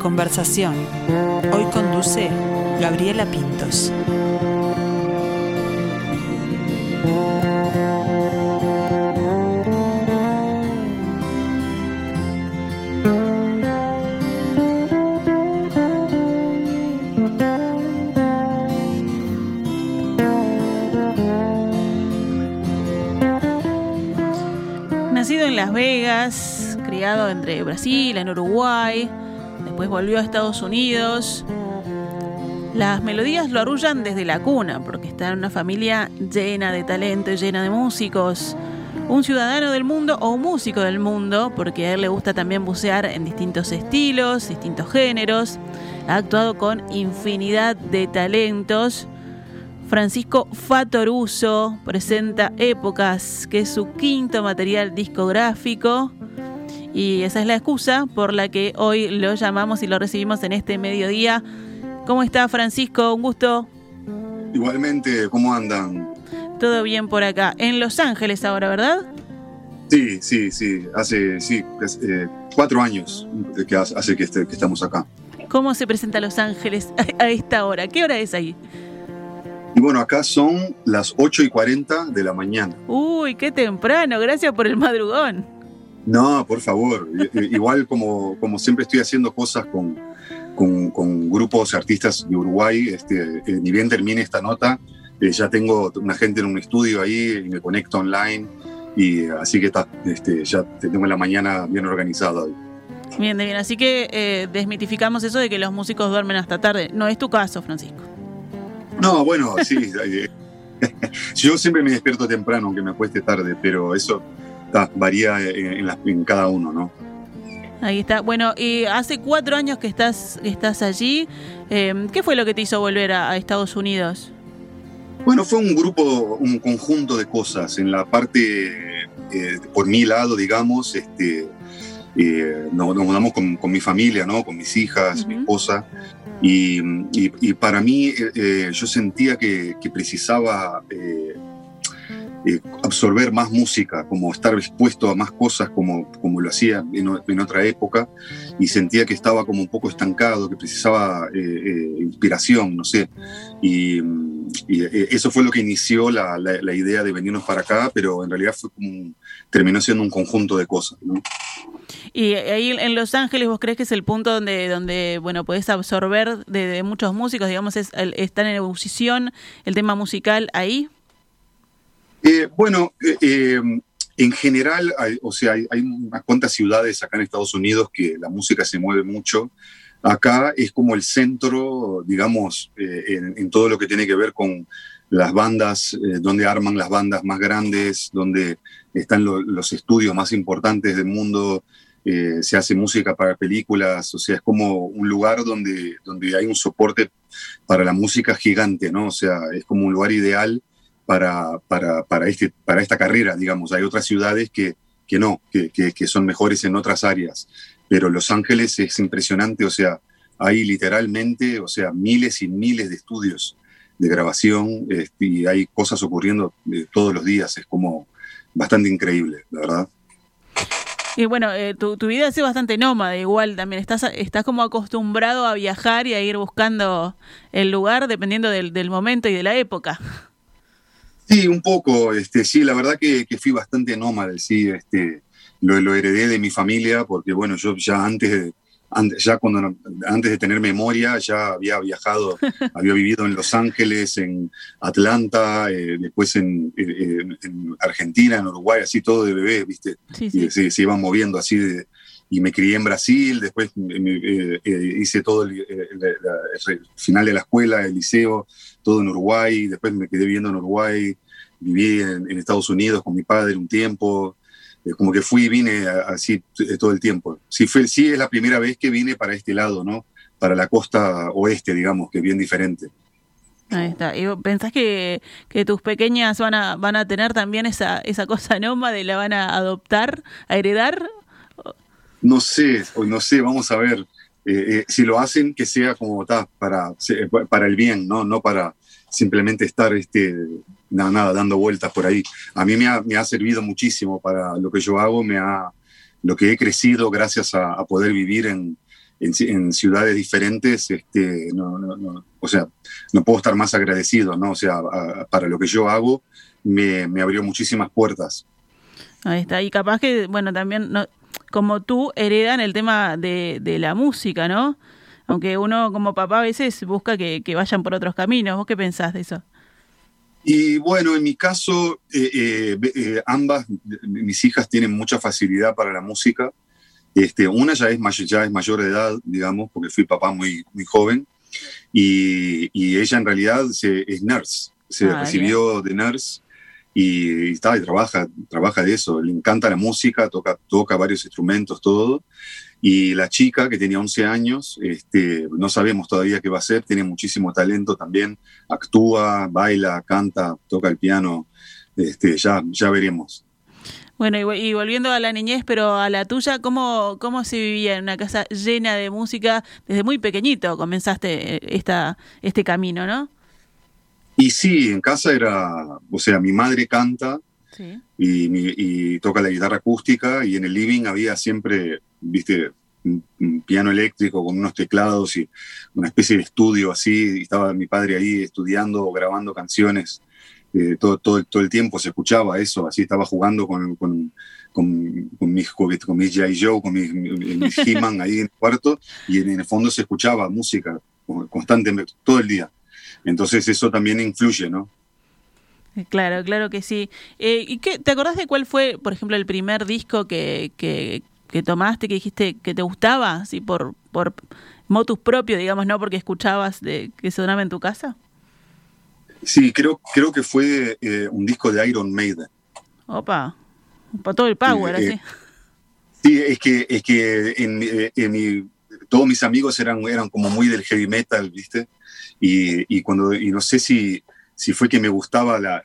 conversación. Hoy conduce Gabriela Pintos. Nacido en Las Vegas, criado entre Brasil, en Uruguay, después volvió a Estados Unidos. Las melodías lo arrullan desde la cuna, porque está en una familia llena de talento, llena de músicos. Un ciudadano del mundo o músico del mundo, porque a él le gusta también bucear en distintos estilos, distintos géneros. Ha actuado con infinidad de talentos. Francisco Fatoruso presenta Épocas, que es su quinto material discográfico. Y esa es la excusa por la que hoy lo llamamos y lo recibimos en este mediodía. ¿Cómo está Francisco? Un gusto. Igualmente, ¿cómo andan? Todo bien por acá. En Los Ángeles ahora, ¿verdad? Sí, sí, sí. Hace sí, eh, cuatro años que hace que, este, que, estamos acá. ¿Cómo se presenta Los Ángeles a esta hora? ¿Qué hora es ahí? Y bueno, acá son las 8 y 40 de la mañana. Uy, qué temprano. Gracias por el madrugón. No, por favor. Igual como, como siempre estoy haciendo cosas con, con, con grupos artistas de Uruguay, este, eh, ni bien termine esta nota, eh, ya tengo una gente en un estudio ahí y me conecto online. Y así que está, este, ya tengo la mañana bien organizada hoy. Bien, bien. Así que eh, desmitificamos eso de que los músicos duermen hasta tarde. No es tu caso, Francisco. No, bueno, sí. yo siempre me despierto temprano, aunque me acueste tarde, pero eso varía en, en, cada uno, ¿no? Ahí está. Bueno, y hace cuatro años que estás, estás allí. Eh, ¿Qué fue lo que te hizo volver a, a, Estados Unidos? Bueno, fue un grupo, un conjunto de cosas. En la parte, eh, por mi lado, digamos, este, eh, nos, nos, mudamos con, con, mi familia, ¿no? Con mis hijas, uh -huh. mi esposa. Y, y, y para mí, eh, yo sentía que, que precisaba eh, eh, absorber más música, como estar expuesto a más cosas como, como lo hacía en, otra época, y sentía que estaba como un poco estancado, que precisaba inspiración, no sé. Y, y, eso fue lo que inició la, idea de venirnos para acá, pero en realidad fue como, terminó siendo un conjunto de cosas, ¿no? Y ahí en Los Ángeles, ¿vos crees que es el punto donde, donde bueno, podés absorber de, de muchos músicos? Digamos, es, están en ebullición el tema musical ahí. Eh, bueno, eh, eh, en general, hay, o sea, hay, unas cuantas ciudades acá en Estados Unidos que la música se mueve mucho. Acá es como el centro, digamos, en, todo lo que tiene que ver con las bandas, donde arman las bandas más grandes, donde están lo, los estudios más importantes del mundo, se hace música para películas, o sea, es como un lugar donde, donde hay un soporte para la música gigante, ¿no? O sea, es como un lugar ideal para, para, para, este, para esta carrera, digamos. Hay otras ciudades que, que no, que, que, son mejores en otras áreas, pero Los Ángeles es impresionante, o sea, hay literalmente, o sea, miles y miles de estudios de grabación este, y hay cosas ocurriendo eh, todos los días, es como bastante increíble, la verdad. Y bueno, eh, tu, tu, vida sido bastante nómada, igual también. Estás, estás como acostumbrado a viajar y a ir buscando el lugar dependiendo del, del momento y de la época. Sí, un poco. Este, sí, la verdad que, que fui bastante nómada, sí. Este, lo, lo, heredé de mi familia porque, bueno, yo ya antes de, ya cuando antes de tener memoria ya había viajado, había vivido en Los Ángeles, en Atlanta, eh, después en, en, en, Argentina, en Uruguay, así todo de bebé, ¿viste? Sí, sí. Y se, se, iban moviendo así de, y me crié en Brasil, después eh, eh, hice todo el, el, final de la escuela, el liceo, todo en Uruguay, después me quedé viviendo en Uruguay, viví en, Estados Unidos con mi padre un tiempo, eh, como que fui y vine así todo el tiempo. Sí, sí es la primera vez que vine para este lado, ¿no? Para la costa oeste, digamos, que es bien diferente. Ahí está. ¿Y pensás que, tus pequeñas van a, van a tener también esa, esa cosa nómada y la van a adoptar, a heredar? No sé, no sé, vamos a ver. Eh, eh, si lo hacen, que sea como está, para, para el bien, ¿no? No para simplemente estar este, nada, nada, dando vueltas por ahí. A mí me ha, me ha, servido muchísimo para lo que yo hago, me ha, lo que he crecido gracias a, a poder vivir en, en, ciudades diferentes, este, o sea, no puedo estar más agradecido, ¿no? O sea, para lo que yo hago, me, abrió muchísimas puertas. Ahí está, y capaz que, bueno, también, como tú, heredan el tema de, la música, ¿no? Aunque uno como papá a veces busca que, vayan por otros caminos. ¿Vos qué pensás de eso? Y bueno, en mi caso, eh, eh, eh, ambas, mis hijas tienen mucha facilidad para la música. Este, una ya es, mayor, ya es mayor de edad, digamos, porque fui papá muy, muy joven, y, ella en realidad es nurse, se ah, recibió de nurse y, está, y trabaja, trabaja de eso, le encanta la música, toca, toca varios instrumentos, todo. Y la chica, que tenía 11 años, este, no sabemos todavía qué va a hacer, tiene muchísimo talento también, actúa, baila, canta, toca el piano, este, ya, ya veremos. Bueno, y, volviendo a la niñez, pero a la tuya, ¿cómo, ¿cómo se vivía en una casa llena de música? Desde muy pequeñito comenzaste eh, esta, este camino, ¿no? Y sí, en casa era, o sea, mi madre canta y, toca la guitarra acústica y en el living había siempre, viste, un, piano eléctrico con unos teclados y una especie de estudio así, y estaba mi padre ahí estudiando o grabando canciones eh, todo, todo, todo, el tiempo se escuchaba eso, así estaba jugando con, con, con, con mis con mis. Joe, con mis, mis He-Man ahí en el cuarto, y en, el fondo se escuchaba música constantemente, todo el día. Entonces eso también influye, ¿no? Eh, claro, claro que sí. Eh, ¿Y qué, te acordás de cuál fue, por ejemplo, el primer disco que, que, que tomaste, que dijiste que te gustaba, así por, por motus propio, digamos, no porque escuchabas de, que sonaba en tu casa? Sí, creo, creo que fue eh, un disco de Iron Maiden. Opa, para todo el power, así. Eh, sí, es que, es que en, en mi, todos mis amigos eran, eran como muy del heavy metal, ¿viste? Y, y cuando, y no sé si, si fue que me gustaba, la,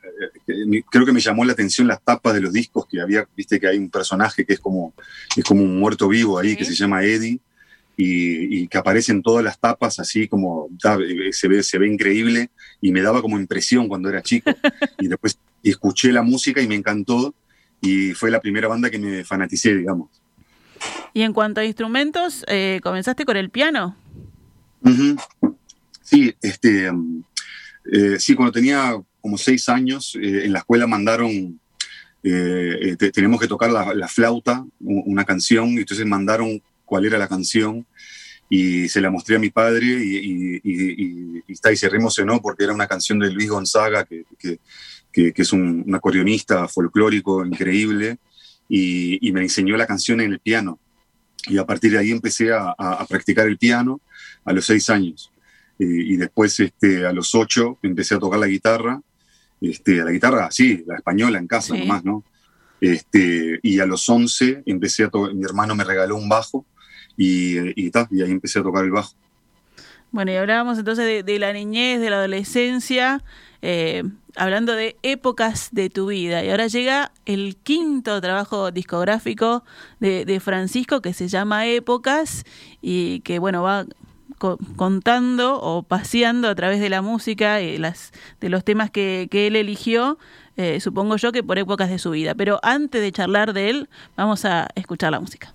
creo que me llamó la atención las tapas de los discos, que había, viste que hay un personaje que es como, es como un muerto vivo ahí, que se llama Eddie, y, que aparecen todas las tapas así como se ve, se ve increíble y me daba como impresión cuando era chico. y después escuché la música y me encantó y fue la primera banda que me fanaticé, digamos. Y en cuanto a instrumentos, eh, ¿comenzaste con el piano? Sí, este, eh, sí, cuando tenía como seis años, eh, en la escuela mandaron, tenemos que tocar la, la, flauta, una canción, y entonces mandaron cuál era la canción y se la mostré a mi padre y, está, y se re emocionó porque era una canción de Luis Gonzaga, que, que, es un, acordeonista folclórico increíble, y, me enseñó la canción en el piano. Y a partir de ahí empecé a, practicar el piano a los seis años. Y después este, a los ocho empecé a tocar la guitarra, este, la guitarra, sí, la española en casa nomás, ¿no? Este, y a los once empecé a tocar, mi hermano me regaló un bajo y, y, y ahí empecé a tocar el bajo. Bueno, y hablábamos entonces de, la niñez, de la adolescencia, eh, hablando de épocas de tu vida. Y ahora llega el quinto trabajo discográfico de, Francisco que se llama Épocas y que, bueno, va contando o paseando a través de la música, y las, de los temas que, él eligió, eh, supongo yo que por épocas de su vida. Pero antes de charlar de él, vamos a escuchar la música.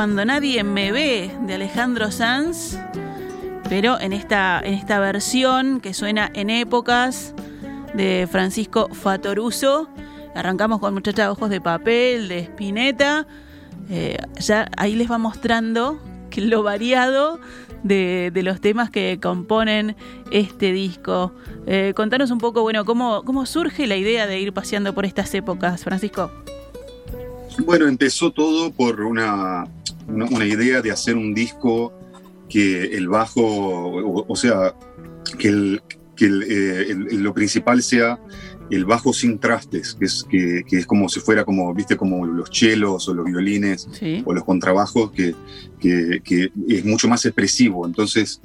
Cuando nadie me ve de Alejandro Sanz, pero en esta, en esta versión que suena en épocas de Francisco Fatoruso. Arrancamos con Muchacha de Ojos de Papel, de Spinetta. Eh, ya ahí les va mostrando lo variado de, los temas que componen este disco. Eh, contanos un poco, bueno, cómo, cómo surge la idea de ir paseando por estas épocas, Francisco. Bueno, empezó todo por una, una, idea de hacer un disco que el bajo, o, sea, que, el, que eh, lo principal sea el bajo sin trastes, que es, que, es como si fuera como, viste, como los chelos o los violines o los contrabajos, que, que, es mucho más expresivo. Entonces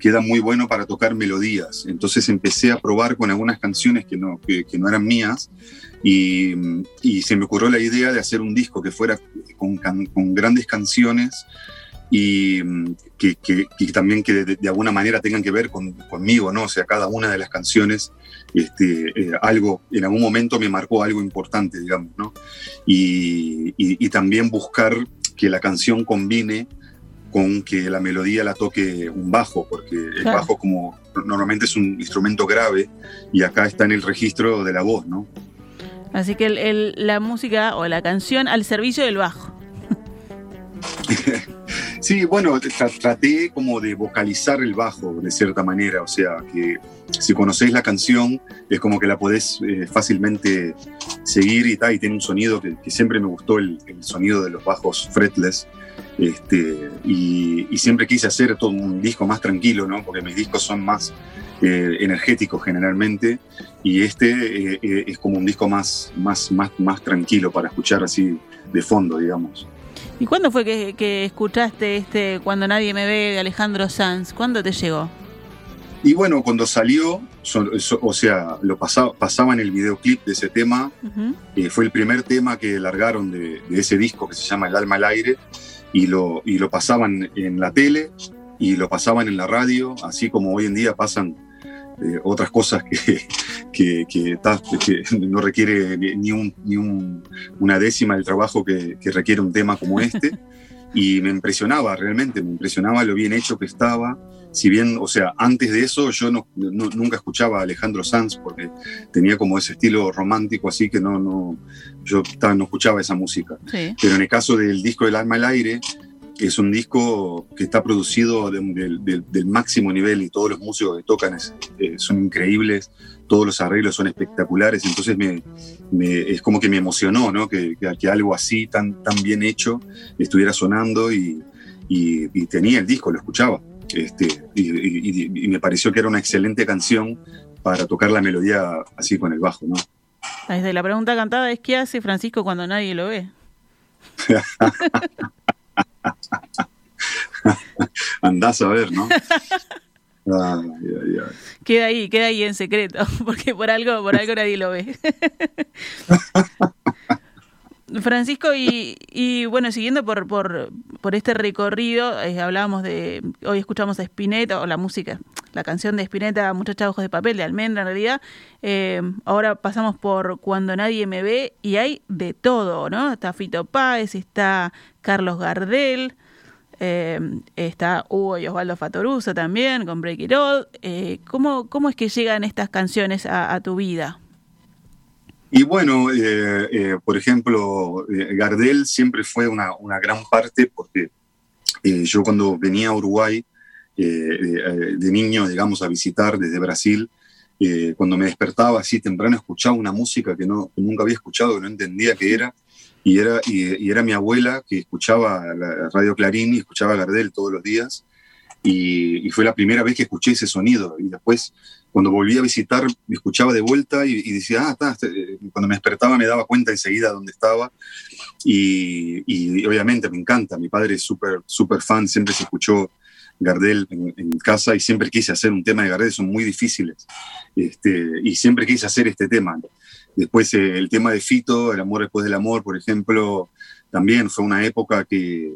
queda muy bueno para tocar melodías. Entonces empecé a probar con algunas canciones que no, que, no eran mías y, y, se me ocurrió la idea de hacer un disco que fuera con, grandes canciones y que, también que de, alguna manera tengan que ver con, conmigo, ¿no? O sea, cada una de las canciones, este, eh, algo, en algún momento me marcó algo importante, digamos, ¿no? Y, y, también buscar que la canción combine con que la melodía la toque un bajo, porque el bajo como normalmente es un instrumento grave y acá está en el registro de la voz, ¿no? Así que la música o la canción al servicio del bajo. sí, bueno, traté como de vocalizar el bajo de cierta manera, o sea, que si conocéis la canción es como que la podés eh, fácilmente seguir y tal, y tiene un sonido que, siempre me gustó, el, sonido de los bajos fretless, este, y, siempre quise hacer todo un disco más tranquilo, ¿no? Porque mis discos son más eh, energéticos generalmente, y este eh, es como un disco más, más, más, más tranquilo para escuchar así de fondo, digamos. ¿Y cuándo fue que, escuchaste este Cuando nadie me ve de Alejandro Sanz? ¿Cuándo te llegó? Y bueno, cuando salió, o sea, lo pasaba, pasaban el videoclip de ese tema, eh, fue el primer tema que largaron de, ese disco que se llama El alma al aire, y lo, y lo pasaban en la tele y lo pasaban en la radio, así como hoy en día pasan eh, otras cosas que, que, que, no requiere ni, un, ni un, una décima del trabajo que, requiere un tema como este. Y me impresionaba realmente, me impresionaba lo bien hecho que estaba. Si bien, o sea, antes de eso yo no, nunca escuchaba a Alejandro Sanz porque tenía como ese estilo romántico, así que no, no, yo no escuchaba esa música. Pero en el caso del disco del alma al aire, es un disco que está producido del máximo nivel y todos los músicos que tocan eh, son increíbles, todos los arreglos son espectaculares, entonces me, es como que me emocionó ¿no? que, que, algo así tan, tan bien hecho estuviera sonando y, y, tenía el disco, lo escuchaba. Este, y, me pareció que era una excelente canción para tocar la melodía así con el bajo. ¿no? Desde la pregunta cantada es ¿qué hace Francisco cuando nadie lo ve? Andás a ver, ¿no? Queda ahí, queda ahí en secreto, porque por algo, por algo nadie lo ve. Francisco, y, bueno, siguiendo por, por, por este recorrido, eh, hablábamos de, hoy escuchamos a Spinetta, o la música, la canción de Spinetta, Muchacha Ojos de Papel, de Almendra en realidad, eh, ahora pasamos por Cuando Nadie Me Ve, y hay de todo, ¿no? Está Fito Páez, está Carlos Gardel, eh, está Hugo y Osvaldo Fatoruso también, con Break It All. Eh, ¿cómo, es que llegan estas canciones a, tu vida? Y bueno, eh, por ejemplo, Gardel siempre fue una, gran parte porque yo cuando venía a Uruguay de niño, digamos, a visitar desde Brasil, cuando me despertaba así temprano escuchaba una música que, no, que nunca había escuchado, que no entendía qué era, y era, y, era mi abuela que escuchaba la Radio Clarín y escuchaba Gardel todos los días. Y, fue la primera vez que escuché ese sonido. Y después, cuando volví a visitar, me escuchaba de vuelta y, decía, ah, está, este", cuando me despertaba me daba cuenta enseguida dónde estaba. Y, obviamente me encanta. Mi padre es súper super fan, siempre se escuchó Gardel en, casa y siempre quise hacer un tema de Gardel, son muy difíciles. Este, y siempre quise hacer este tema. Después eh, el tema de Fito, El amor después del amor, por ejemplo, también fue una época que,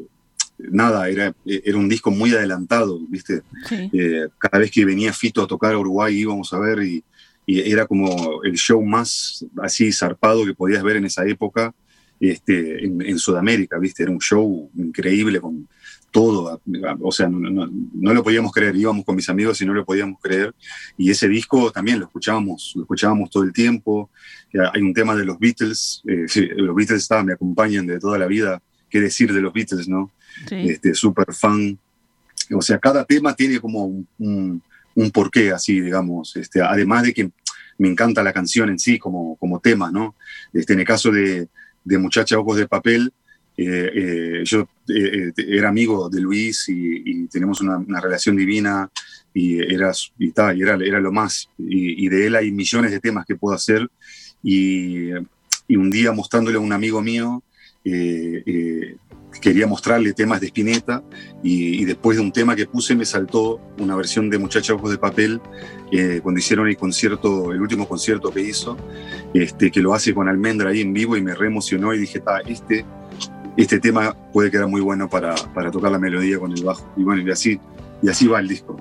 nada, era, era un disco muy adelantado, ¿viste? Eh, cada vez que venía Fito a tocar a Uruguay íbamos a ver y, era como el show más así zarpado que podías ver en esa época. este, en, Sudamérica, ¿viste? Era un show increíble con todo, o sea, no, lo podíamos creer, íbamos con mis amigos y no lo podíamos creer, y ese disco también lo escuchábamos, lo escuchábamos todo el tiempo, hay un tema de los Beatles, eh, los Beatles está, me acompañan de toda la vida, qué decir de los Beatles, ¿no? Este, súper fan, o sea, cada tema tiene como un, un, porqué así, digamos, este, además de que me encanta la canción en sí como, como tema, ¿no? Este, en el caso de, de Muchacha Ojos de Papel, eh, eh, yo eh, era amigo de Luis y, tenemos una, relación divina y, era, y, y era, era lo más. Y, de él hay millones de temas que puedo hacer. Y, un día mostrándole a un amigo mío, quería mostrarle temas de Spinetta y, después de un tema que puse me saltó una versión de Muchacha Ojos de Papel cuando hicieron el concierto, el último concierto que hizo, este, que lo hace con Almendra ahí en vivo y me re emocionó y dije, este este tema puede quedar muy bueno para, para tocar la melodía con el bajo. Y bueno, y así, y así va el disco.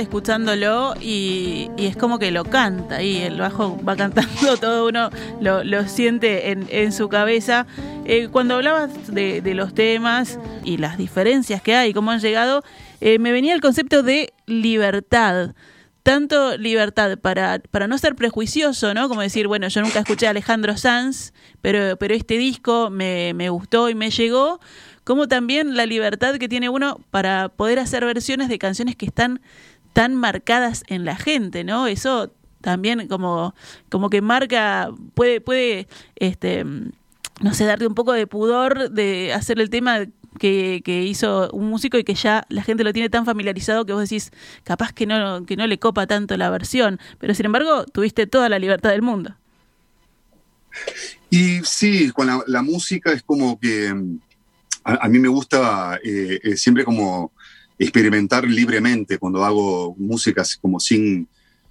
Escuchándolo y, es como que lo canta y el bajo va cantando, todo uno lo, siente en, su cabeza. Eh, cuando hablabas de, los temas y las diferencias que hay, cómo han llegado, eh, me venía el concepto de libertad tanto libertad para, para no ser prejuicioso, ¿no? Como decir, bueno, yo nunca escuché a Alejandro Sanz, pero, pero este disco me, me, gustó y me llegó, como también la libertad que tiene uno para poder hacer versiones de canciones que están tan marcadas en la gente, ¿no? Eso también como, como que marca, puede, puede, este, no sé, darte un poco de pudor de hacer el tema que, hizo un músico y que ya la gente lo tiene tan familiarizado que vos decís, capaz que no, que no le copa tanto la versión, pero sin embargo tuviste toda la libertad del mundo. Y sí, con la, música es como que a, mí me gusta eh, eh, siempre como experimentar libremente cuando hago músicas como sin,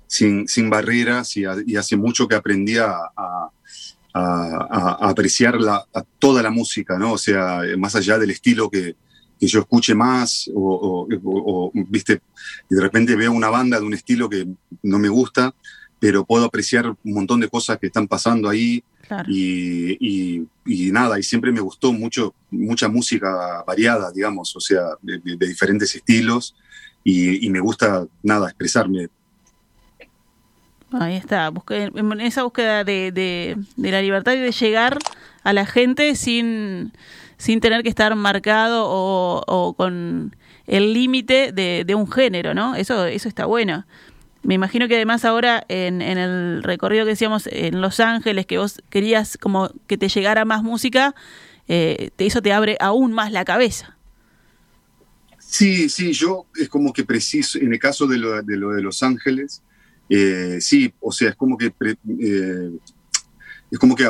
sin, barreras y, hace mucho que aprendí a, a, apreciar toda la música, ¿no? O sea, más allá del estilo que, que yo escuche más o, o, viste, y de repente veo una banda de un estilo que no me gusta, pero puedo apreciar un montón de cosas que están pasando ahí y, y, nada, y siempre me gustó mucho, mucha música variada, digamos, o sea, de, diferentes estilos y, me gusta, nada, expresarme. Ahí está, en esa búsqueda de, de, la libertad y de llegar a la gente sin, sin tener que estar marcado o, o con el límite de, de, un género, ¿no? Eso, eso está bueno. Me imagino que además ahora en, el recorrido que decíamos en Los Ángeles, que vos querías como que te llegara más música, eh, eso te abre aún más la cabeza. Sí, sí, yo es como que preciso, en el caso de lo de, Los Ángeles, eh, sí, o sea, es como que eh, es como que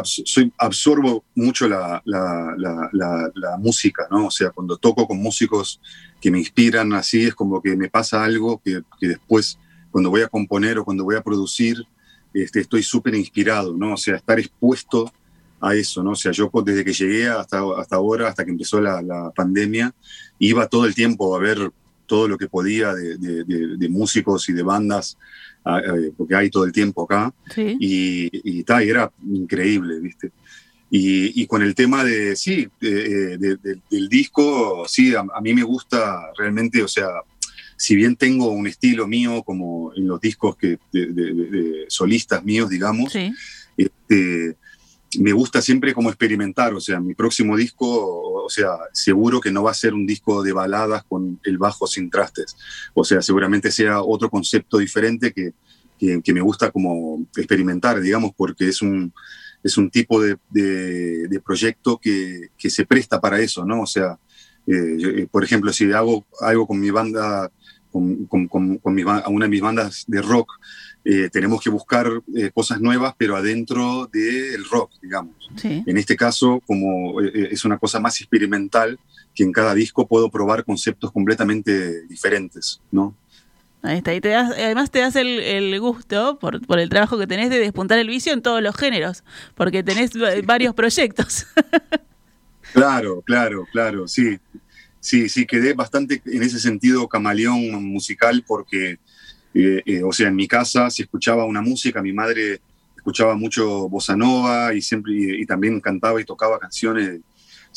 absorbo mucho la, música, ¿no? O sea, cuando toco con músicos que me inspiran así, es como que me pasa algo que después cuando voy a componer o cuando voy a producir, este, estoy súper inspirado, ¿no? O sea, estar expuesto a eso, ¿no? O sea, yo desde que llegué hasta, hasta ahora, hasta que empezó la, pandemia, iba todo el tiempo a ver todo lo que podía de, músicos y de bandas, porque hay todo el tiempo acá, y, y, y era increíble, ¿viste? Y, con el tema de, sí, del disco, sí, a, a, mí me gusta realmente, o sea, si bien tengo un estilo mío, como en los discos que, de, solistas míos, digamos, este, me gusta siempre como experimentar, o sea, mi próximo disco, o sea, seguro que no va a ser un disco de baladas con el bajo sin trastes, o sea, seguramente sea otro concepto diferente que, que, me gusta como experimentar, digamos, porque es un, es un tipo de, de, proyecto que, que, se presta para eso, ¿no? O sea, eh, eh, por ejemplo, si hago algo con mi banda, con, con, con, con mi, una de mis bandas de rock, eh, tenemos que buscar eh, cosas nuevas, pero adentro del rock, digamos. En este caso, como eh, es una cosa más experimental, que en cada disco puedo probar conceptos completamente diferentes, ¿no? Ahí está, y te das, además te das el, gusto, por, por, el trabajo que tenés, de despuntar el vicio en todos los géneros, porque tenés varios proyectos. claro, claro, claro, sí. Sí, sí, quedé bastante en ese sentido camaleón musical porque eh, eh, o sea, en mi casa se escuchaba una música, mi madre escuchaba mucho bossa nova y, siempre, y, también cantaba y tocaba canciones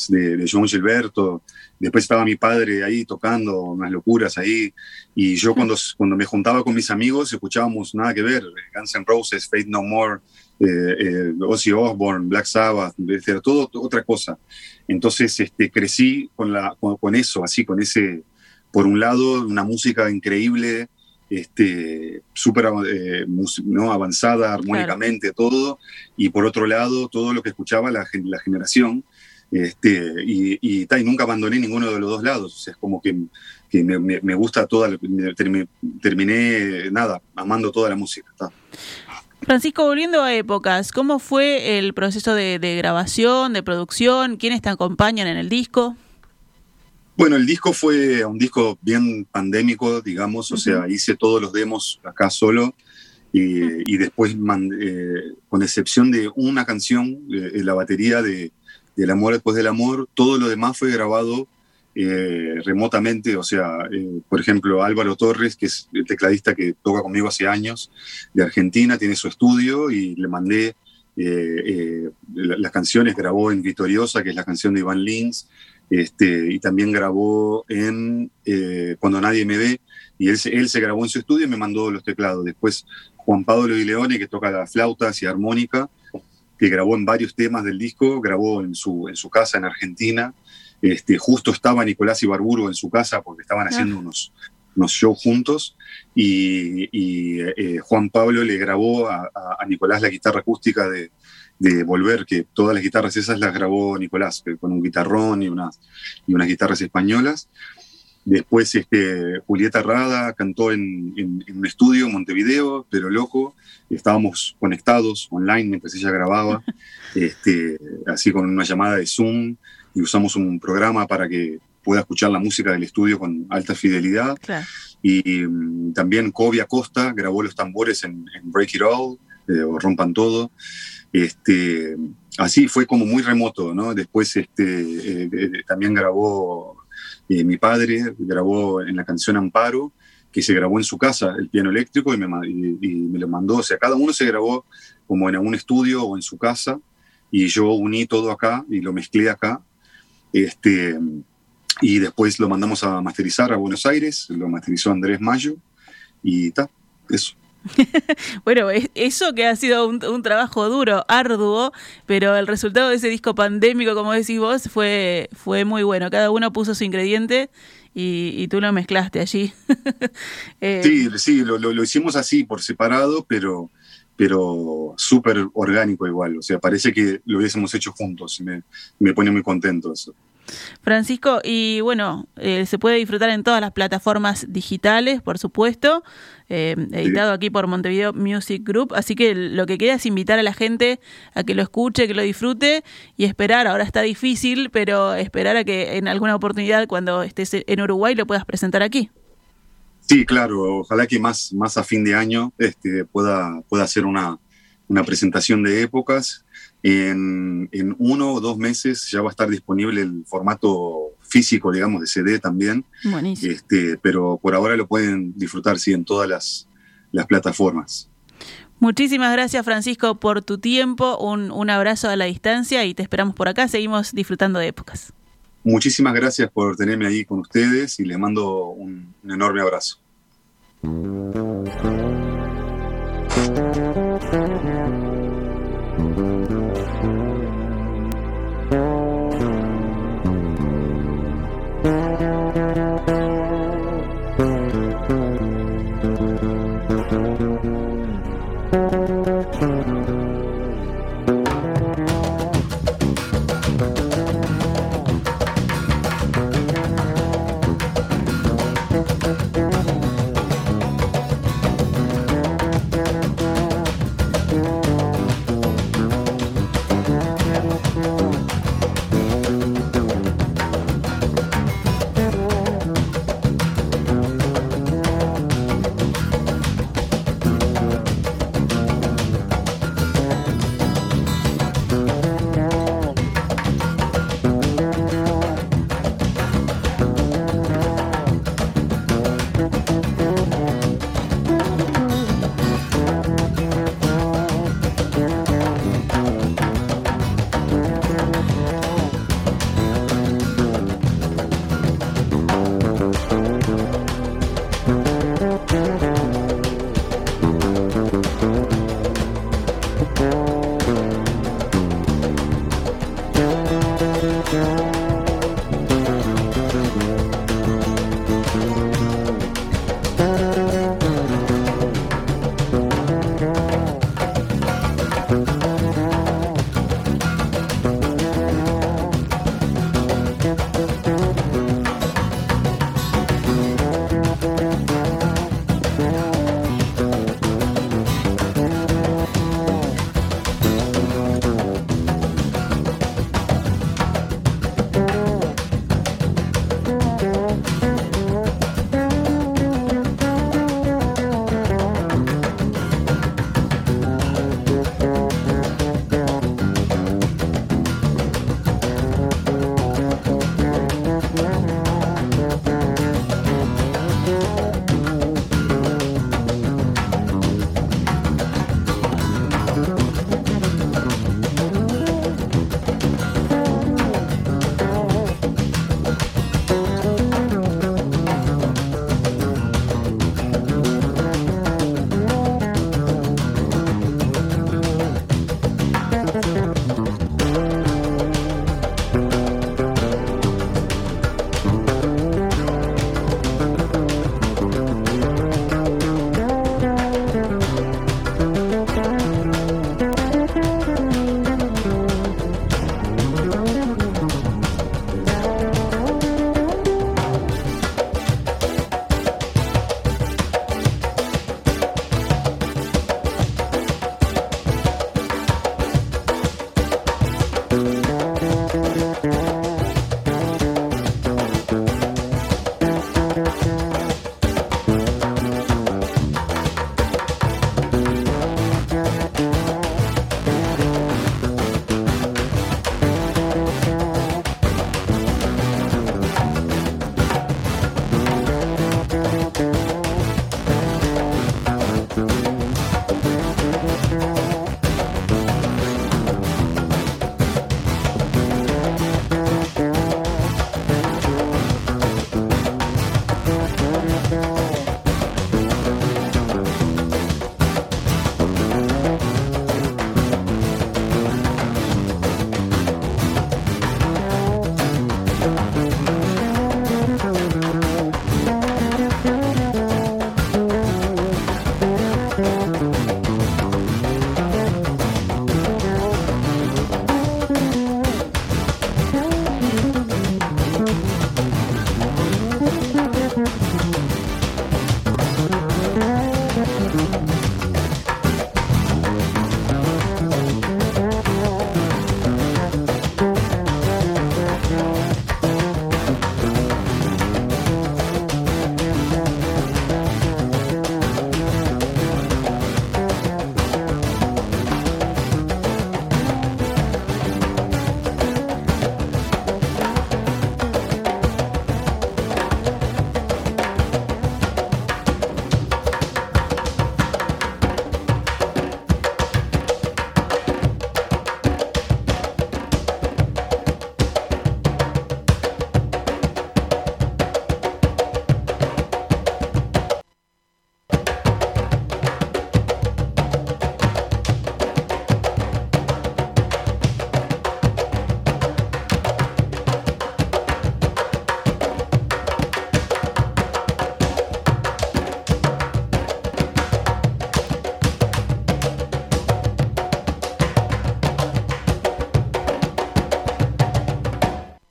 de, de, John Gilberto. Después estaba mi padre ahí tocando unas locuras ahí. Y yo cuando, cuando me juntaba con mis amigos escuchábamos nada que ver. Guns N' Roses, Faith No More, eh, Ozzy Osbourne, Black Sabbath, todo otra cosa. Entonces este, crecí con, la, con, con eso, así, con ese, por un lado, una música increíble este, súper eh, ¿no? avanzada armónicamente, todo, y por otro lado, todo lo que escuchaba la, la generación, este, y, y, nunca abandoné ninguno de los dos lados, o sea, es como que, que me, me, gusta toda, terminé, nada, amando toda la música. Francisco, volviendo a épocas, ¿cómo fue el proceso de, de grabación, de producción? ¿Quiénes te acompañan en el disco? Bueno, el disco fue un disco bien pandémico, digamos, o sea, hice todos los demos acá solo y, después, eh, con excepción de una canción, eh, la batería de, del amor después del amor, todo lo demás fue grabado eh, remotamente, o sea, por ejemplo, Álvaro Torres, que es el tecladista que toca conmigo hace años, de Argentina, tiene su estudio y le mandé las canciones, grabó en Vitoriosa, que es la canción de Iván Lins, este, y también grabó en eh, Cuando Nadie Me Ve, y él, se grabó en su estudio y me mandó los teclados. Después Juan Pablo Di Leone, que toca la flauta y armónica, que grabó en varios temas del disco, grabó en su, en su casa en Argentina. Este, justo estaba Nicolás Ibarburu en su casa porque estaban haciendo ah. unos, unos shows juntos y, eh, Juan Pablo le grabó a, a, Nicolás la guitarra acústica de, de Volver, que todas las guitarras esas las grabó Nicolás, con un guitarrón y unas, y unas guitarras españolas. Después este, Julieta Rada cantó en, un estudio en Montevideo, pero loco. Estábamos conectados online mientras ella grababa, este, así con una llamada de Zoom, y usamos un programa para que pueda escuchar la música del estudio con alta fidelidad. Y mm, también Kobe Acosta grabó los tambores en, Break It All, eh, o Rompan Todo. Este, así fue como muy remoto, ¿no? Después este, eh, eh, también grabó eh, mi padre, grabó en la canción Amparo, que se grabó en su casa, el piano eléctrico, y me, me, lo mandó. O sea, cada uno se grabó como en un estudio o en su casa, y yo uní todo acá y lo mezclé acá. Este, y después lo mandamos a masterizar a Buenos Aires, lo masterizó Andrés Mayo, y está, eso. bueno, eso que ha sido un, trabajo duro, arduo, pero el resultado de ese disco pandémico, como decís vos, fue, fue muy bueno. Cada uno puso su ingrediente y, tú lo mezclaste allí. Eh, sí, sí, lo, hicimos así, por separado, pero, pero súper orgánico igual. O sea, parece que lo hubiésemos hecho juntos y me, me pone muy contento eso. Francisco, y bueno, eh, se puede disfrutar en todas las plataformas digitales, por supuesto, eh, editado aquí por Montevideo Music Group, así que lo que queda es invitar a la gente a que lo escuche, que lo disfrute y esperar, ahora está difícil, pero esperar a que en alguna oportunidad cuando estés en Uruguay lo puedas presentar aquí. Sí, claro, ojalá que más, más a fin de año este, pueda, pueda hacer una, una presentación de épocas en, uno o dos meses ya va a estar disponible el formato físico, digamos, de CD también. Este, pero por ahora lo pueden disfrutar, sí, en todas las, plataformas. Muchísimas gracias, Francisco, por tu tiempo. Un, un abrazo a la distancia y te esperamos por acá. Seguimos disfrutando de épocas. Muchísimas gracias por tenerme ahí con ustedes y les mando un, un enorme abrazo.